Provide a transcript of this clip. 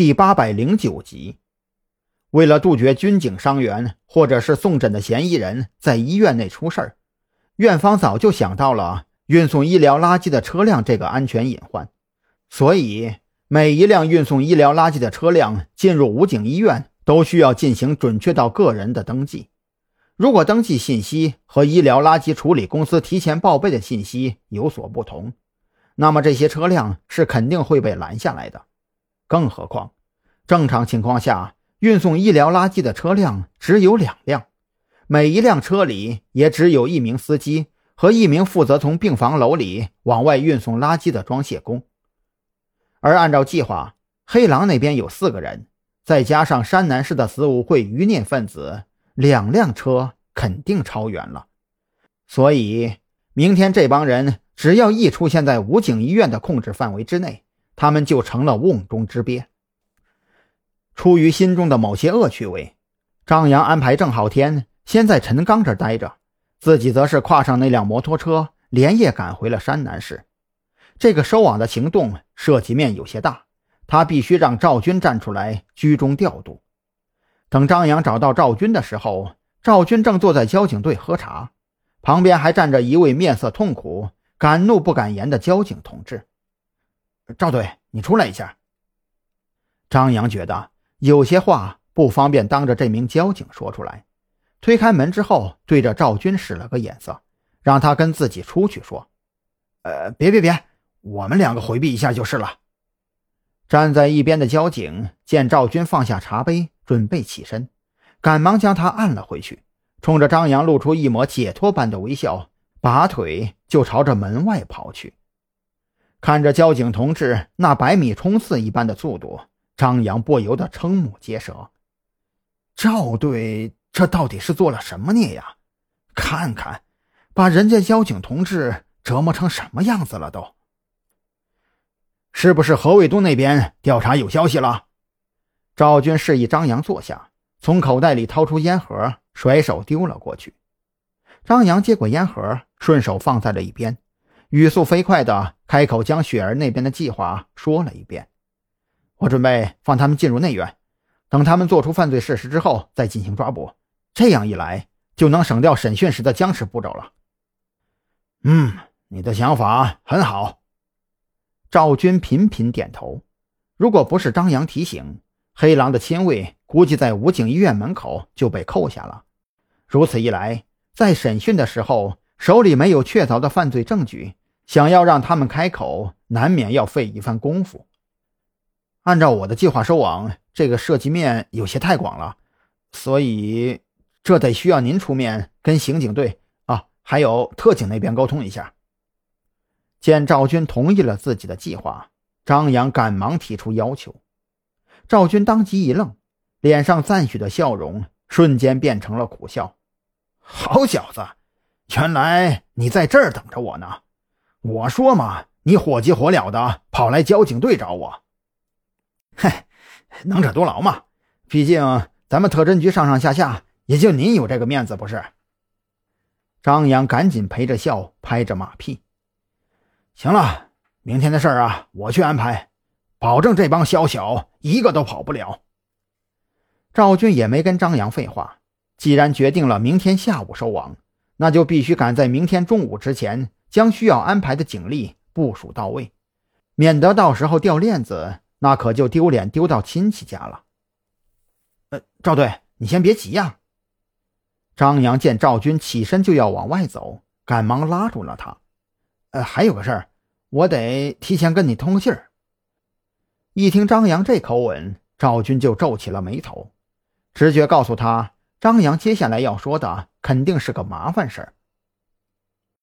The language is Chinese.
第八百零九集。为了杜绝军警伤员或者是送诊的嫌疑人在医院内出事儿，院方早就想到了运送医疗垃圾的车辆这个安全隐患，所以每一辆运送医疗垃圾的车辆进入武警医院都需要进行准确到个人的登记。如果登记信息和医疗垃圾处理公司提前报备的信息有所不同，那么这些车辆是肯定会被拦下来的。更何况，正常情况下，运送医疗垃圾的车辆只有两辆，每一辆车里也只有一名司机和一名负责从病房楼里往外运送垃圾的装卸工。而按照计划，黑狼那边有四个人，再加上山南市的子午会余孽分子。两辆车肯定超员了，所以明天这帮人只要一出现在武警医院的控制范围之内，他们就成了瓮中之鳖。出于心中的某些恶趣味，张扬安排郑浩天先在陈刚这待着，自己则是跨上那辆摩托车，连夜赶回了山南市。这个收网的行动涉及面有些大，他必须让赵军站出来居中调度。等张扬找到赵军的时候，赵军正坐在交警队喝茶，旁边还站着一位面色痛苦、敢怒不敢言的交警同志。赵队，你出来一下。张扬觉得有些话不方便当着这名交警说出来，推开门之后，对着赵军使了个眼色，让他跟自己出去说：“呃，别别别，我们两个回避一下就是了。”站在一边的交警见赵军放下茶杯。准备起身，赶忙将他按了回去，冲着张扬露出一抹解脱般的微笑，拔腿就朝着门外跑去。看着交警同志那百米冲刺一般的速度，张扬不由得瞠目结舌。赵队这到底是做了什么孽呀？看看，把人家交警同志折磨成什么样子了都。是不是何卫东那边调查有消息了？赵军示意张扬坐下，从口袋里掏出烟盒，甩手丢了过去。张扬接过烟盒，顺手放在了一边，语速飞快的开口将雪儿那边的计划说了一遍。我准备放他们进入内院，等他们做出犯罪事实之后再进行抓捕，这样一来就能省掉审讯时的僵持步骤了。嗯，你的想法很好。赵军频频点头。如果不是张扬提醒，黑狼的亲卫估计在武警医院门口就被扣下了。如此一来，在审讯的时候手里没有确凿的犯罪证据，想要让他们开口，难免要费一番功夫。按照我的计划收网，这个涉及面有些太广了，所以这得需要您出面跟刑警队啊，还有特警那边沟通一下。见赵军同意了自己的计划，张扬赶忙提出要求。赵军当即一愣，脸上赞许的笑容瞬间变成了苦笑。好小子，原来你在这儿等着我呢！我说嘛，你火急火燎的跑来交警队找我。嘿，能者多劳嘛，毕竟咱们特侦局上上下下也就您有这个面子，不是？张扬赶紧陪着笑，拍着马屁。行了，明天的事儿啊，我去安排。保证这帮宵小一个都跑不了。赵军也没跟张扬废话，既然决定了明天下午收网，那就必须赶在明天中午之前将需要安排的警力部署到位，免得到时候掉链子，那可就丢脸丢到亲戚家了。呃，赵队，你先别急呀。张扬见赵军起身就要往外走，赶忙拉住了他。呃，还有个事儿，我得提前跟你通个信儿。一听张扬这口吻，赵军就皱起了眉头，直觉告诉他，张扬接下来要说的肯定是个麻烦事儿。